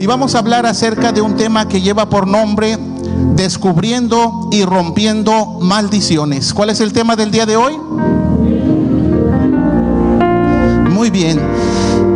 Y vamos a hablar acerca de un tema que lleva por nombre descubriendo y rompiendo maldiciones. ¿Cuál es el tema del día de hoy? Muy bien.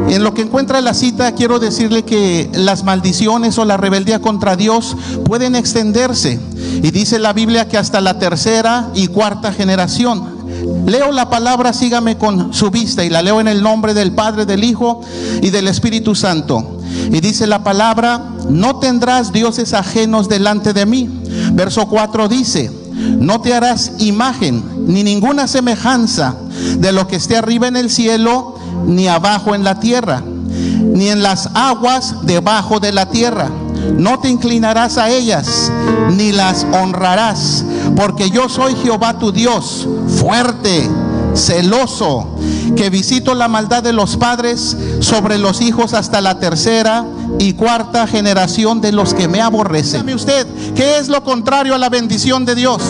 En lo que encuentra la cita, quiero decirle que las maldiciones o la rebeldía contra Dios pueden extenderse. Y dice la Biblia que hasta la tercera y cuarta generación. Leo la palabra, sígame con su vista y la leo en el nombre del Padre, del Hijo y del Espíritu Santo. Y dice la palabra, no tendrás dioses ajenos delante de mí. Verso 4 dice, no te harás imagen ni ninguna semejanza de lo que esté arriba en el cielo, ni abajo en la tierra, ni en las aguas debajo de la tierra. No te inclinarás a ellas, ni las honrarás, porque yo soy Jehová tu Dios, fuerte celoso, que visito la maldad de los padres sobre los hijos hasta la tercera y cuarta generación de los que me aborrecen. Dígame usted, ¿qué es lo contrario a la bendición de Dios?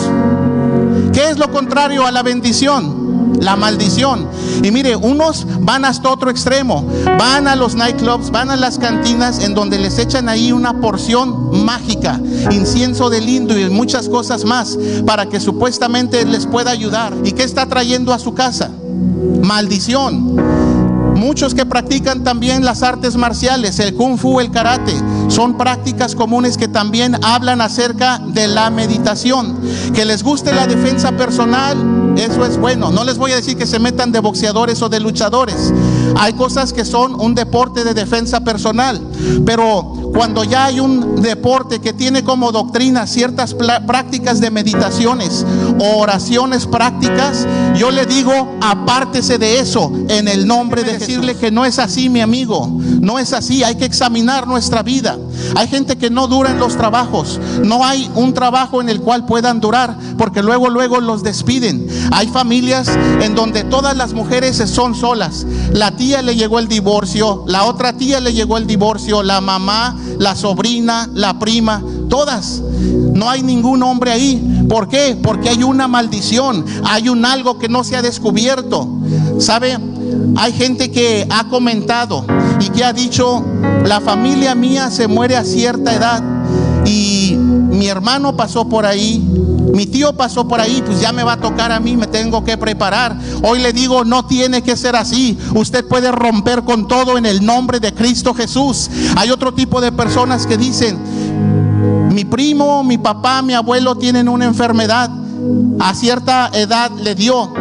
¿Qué es lo contrario a la bendición? La maldición. Y mire, unos van hasta otro extremo, van a los nightclubs, van a las cantinas en donde les echan ahí una porción mágica, incienso de lindo y muchas cosas más para que supuestamente les pueda ayudar. ¿Y qué está trayendo a su casa? Maldición. Muchos que practican también las artes marciales, el kung fu, el karate, son prácticas comunes que también hablan acerca de la meditación. Que les guste la defensa personal, eso es bueno. No les voy a decir que se metan de boxeadores o de luchadores. Hay cosas que son un deporte de defensa personal, pero cuando ya hay un deporte que tiene como doctrina ciertas prácticas de meditaciones o oraciones prácticas, yo le digo, apártese de eso en el nombre de decirle que no es así, mi amigo, no es así, hay que examinar nuestra vida. Hay gente que no dura en los trabajos, no hay un trabajo en el cual puedan durar, porque luego luego los despiden. Hay familias en donde todas las mujeres son solas. La tía le llegó el divorcio, la otra tía le llegó el divorcio, la mamá la sobrina, la prima, todas. No hay ningún hombre ahí. ¿Por qué? Porque hay una maldición, hay un algo que no se ha descubierto. ¿Sabe? Hay gente que ha comentado y que ha dicho, la familia mía se muere a cierta edad y mi hermano pasó por ahí, mi tío pasó por ahí, pues ya me va a tocar a mí, me tengo que preparar. Hoy le digo, no tiene que ser así. Usted puede romper con todo en el nombre de Cristo Jesús. Hay otro tipo de personas que dicen, mi primo, mi papá, mi abuelo tienen una enfermedad. A cierta edad le dio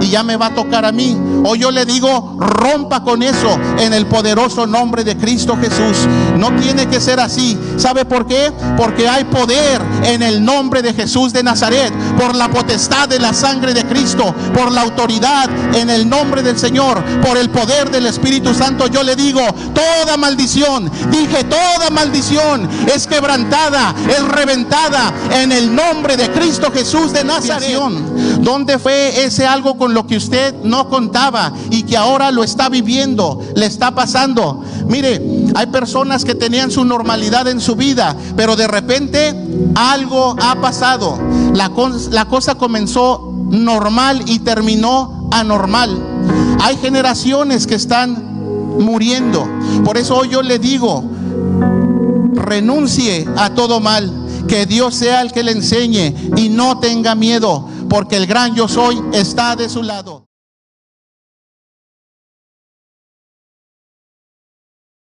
y ya me va a tocar a mí. Hoy yo le digo, rompa con eso en el poderoso nombre de Cristo Jesús. No tiene que ser así. ¿Sabe por qué? Porque hay poder en el nombre de Jesús de Nazaret, por la potestad de la sangre de Cristo, por la autoridad en el nombre del Señor, por el poder del Espíritu Santo. Yo le digo, toda maldición, dije, toda maldición es quebrantada, es reventada en el nombre de Cristo Jesús de Nazaret. ¿Dónde fue ese algo con lo que usted no contaba y que ahora lo está viviendo, le está pasando. Mire, hay personas que tenían su normalidad en su vida, pero de repente algo ha pasado. La, la cosa comenzó normal y terminó anormal. Hay generaciones que están muriendo. Por eso hoy yo le digo, renuncie a todo mal, que Dios sea el que le enseñe y no tenga miedo porque el gran yo soy está de su lado.